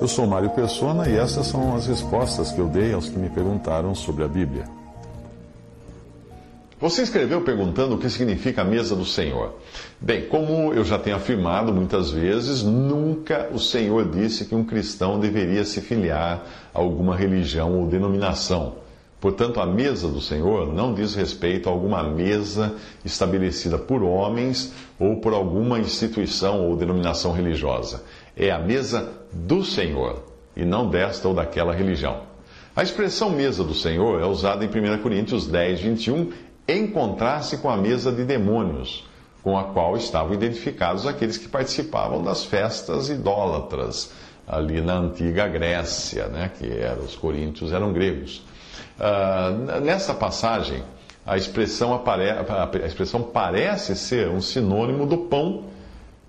Eu sou Mário Persona e essas são as respostas que eu dei aos que me perguntaram sobre a Bíblia. Você escreveu perguntando o que significa a mesa do Senhor. Bem, como eu já tenho afirmado muitas vezes, nunca o Senhor disse que um cristão deveria se filiar a alguma religião ou denominação. Portanto, a mesa do Senhor não diz respeito a alguma mesa estabelecida por homens ou por alguma instituição ou denominação religiosa. É a mesa do Senhor e não desta ou daquela religião. A expressão mesa do Senhor é usada em 1 Coríntios 10, 21 em contraste com a mesa de demônios, com a qual estavam identificados aqueles que participavam das festas idólatras ali na antiga Grécia, né, que era, os coríntios eram gregos. Uh, nessa passagem, a expressão, apare... a expressão parece ser um sinônimo do pão,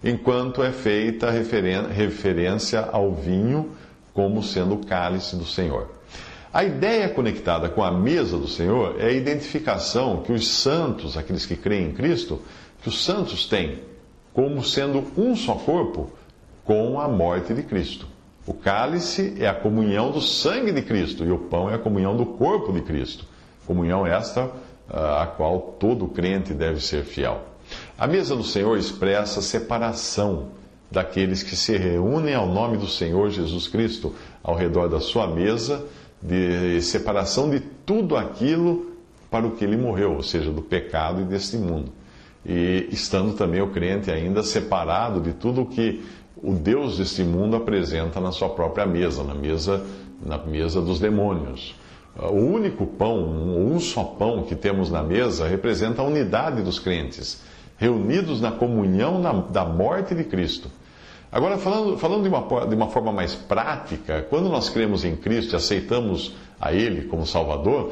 enquanto é feita referen... referência ao vinho como sendo o cálice do Senhor. A ideia conectada com a mesa do Senhor é a identificação que os santos, aqueles que creem em Cristo, que os santos têm como sendo um só corpo com a morte de Cristo. O cálice é a comunhão do sangue de Cristo e o pão é a comunhão do corpo de Cristo. Comunhão esta ah, a qual todo crente deve ser fiel. A mesa do Senhor expressa a separação daqueles que se reúnem ao nome do Senhor Jesus Cristo ao redor da sua mesa de separação de tudo aquilo para o que ele morreu, ou seja, do pecado e deste mundo. E estando também o crente ainda separado de tudo o que o Deus deste mundo apresenta na sua própria mesa, na mesa, na mesa dos demônios. O único pão, um só pão que temos na mesa, representa a unidade dos crentes, reunidos na comunhão da morte de Cristo. Agora, falando, falando de, uma, de uma forma mais prática, quando nós cremos em Cristo e aceitamos a Ele como Salvador,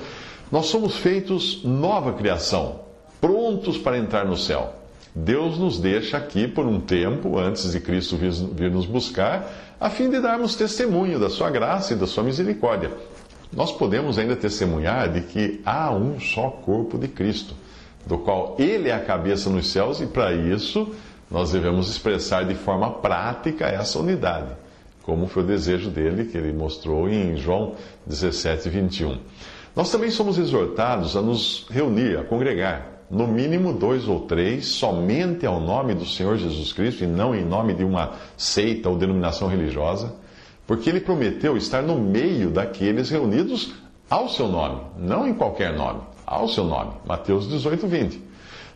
nós somos feitos nova criação, prontos para entrar no céu. Deus nos deixa aqui por um tempo, antes de Cristo vir, nos buscar, a fim de darmos testemunho da Sua graça e da Sua misericórdia. Nós podemos ainda testemunhar de que há um só corpo de Cristo, do qual Ele é a cabeça nos céus, e para isso nós devemos expressar de forma prática essa unidade, como foi o desejo dele, que ele mostrou em João 17, 21. Nós também somos exortados a nos reunir, a congregar, no mínimo dois ou três, somente ao nome do Senhor Jesus Cristo e não em nome de uma seita ou denominação religiosa, porque ele prometeu estar no meio daqueles reunidos ao seu nome, não em qualquer nome, ao seu nome. Mateus 18, 20.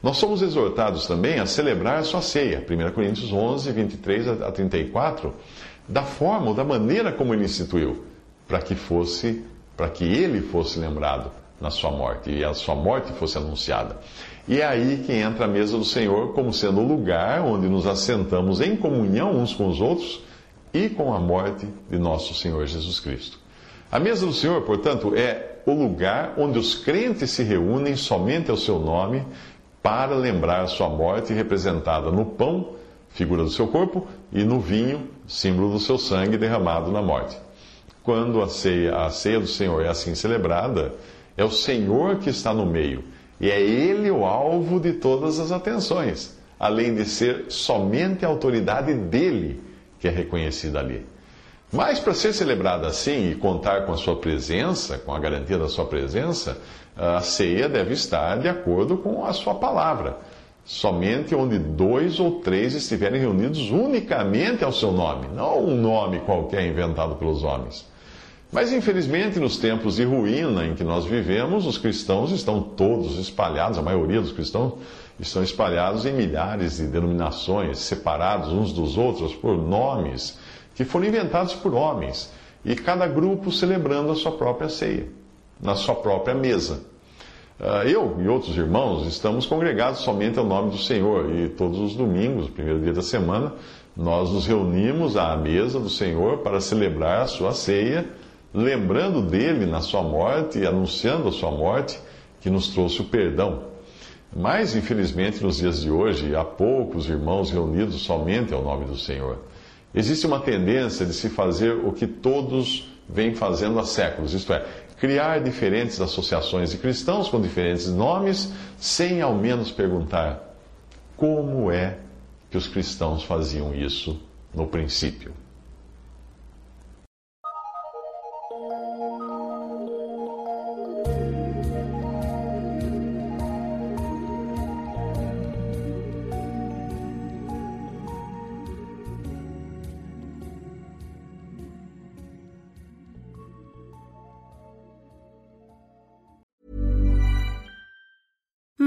Nós somos exortados também a celebrar a sua ceia, 1 Coríntios 11, 23 a 34, da forma ou da maneira como ele instituiu, para que fosse, para que ele fosse lembrado na sua morte e a sua morte fosse anunciada. E é aí que entra a mesa do Senhor como sendo o lugar onde nos assentamos em comunhão uns com os outros e com a morte de nosso Senhor Jesus Cristo. A mesa do Senhor, portanto, é o lugar onde os crentes se reúnem somente ao seu nome para lembrar sua morte, representada no pão, figura do seu corpo, e no vinho, símbolo do seu sangue derramado na morte. Quando a ceia, a ceia do Senhor é assim celebrada, é o Senhor que está no meio, e é Ele o alvo de todas as atenções, além de ser somente a autoridade dele que é reconhecida ali. Mas para ser celebrada assim e contar com a sua presença, com a garantia da sua presença, a ceia deve estar de acordo com a sua palavra. Somente onde dois ou três estiverem reunidos unicamente ao seu nome, não um nome qualquer inventado pelos homens. Mas infelizmente, nos tempos de ruína em que nós vivemos, os cristãos estão todos espalhados, a maioria dos cristãos estão espalhados em milhares de denominações, separados uns dos outros por nomes que foram inventados por homens, e cada grupo celebrando a sua própria ceia, na sua própria mesa. Uh, eu e outros irmãos estamos congregados somente ao nome do Senhor e todos os domingos, primeiro dia da semana, nós nos reunimos à mesa do Senhor para celebrar a sua ceia, lembrando dele na sua morte e anunciando a sua morte, que nos trouxe o perdão. Mas, infelizmente, nos dias de hoje, há poucos irmãos reunidos somente ao nome do Senhor. Existe uma tendência de se fazer o que todos vêm fazendo há séculos, isto é, criar diferentes associações de cristãos com diferentes nomes, sem ao menos perguntar como é que os cristãos faziam isso no princípio.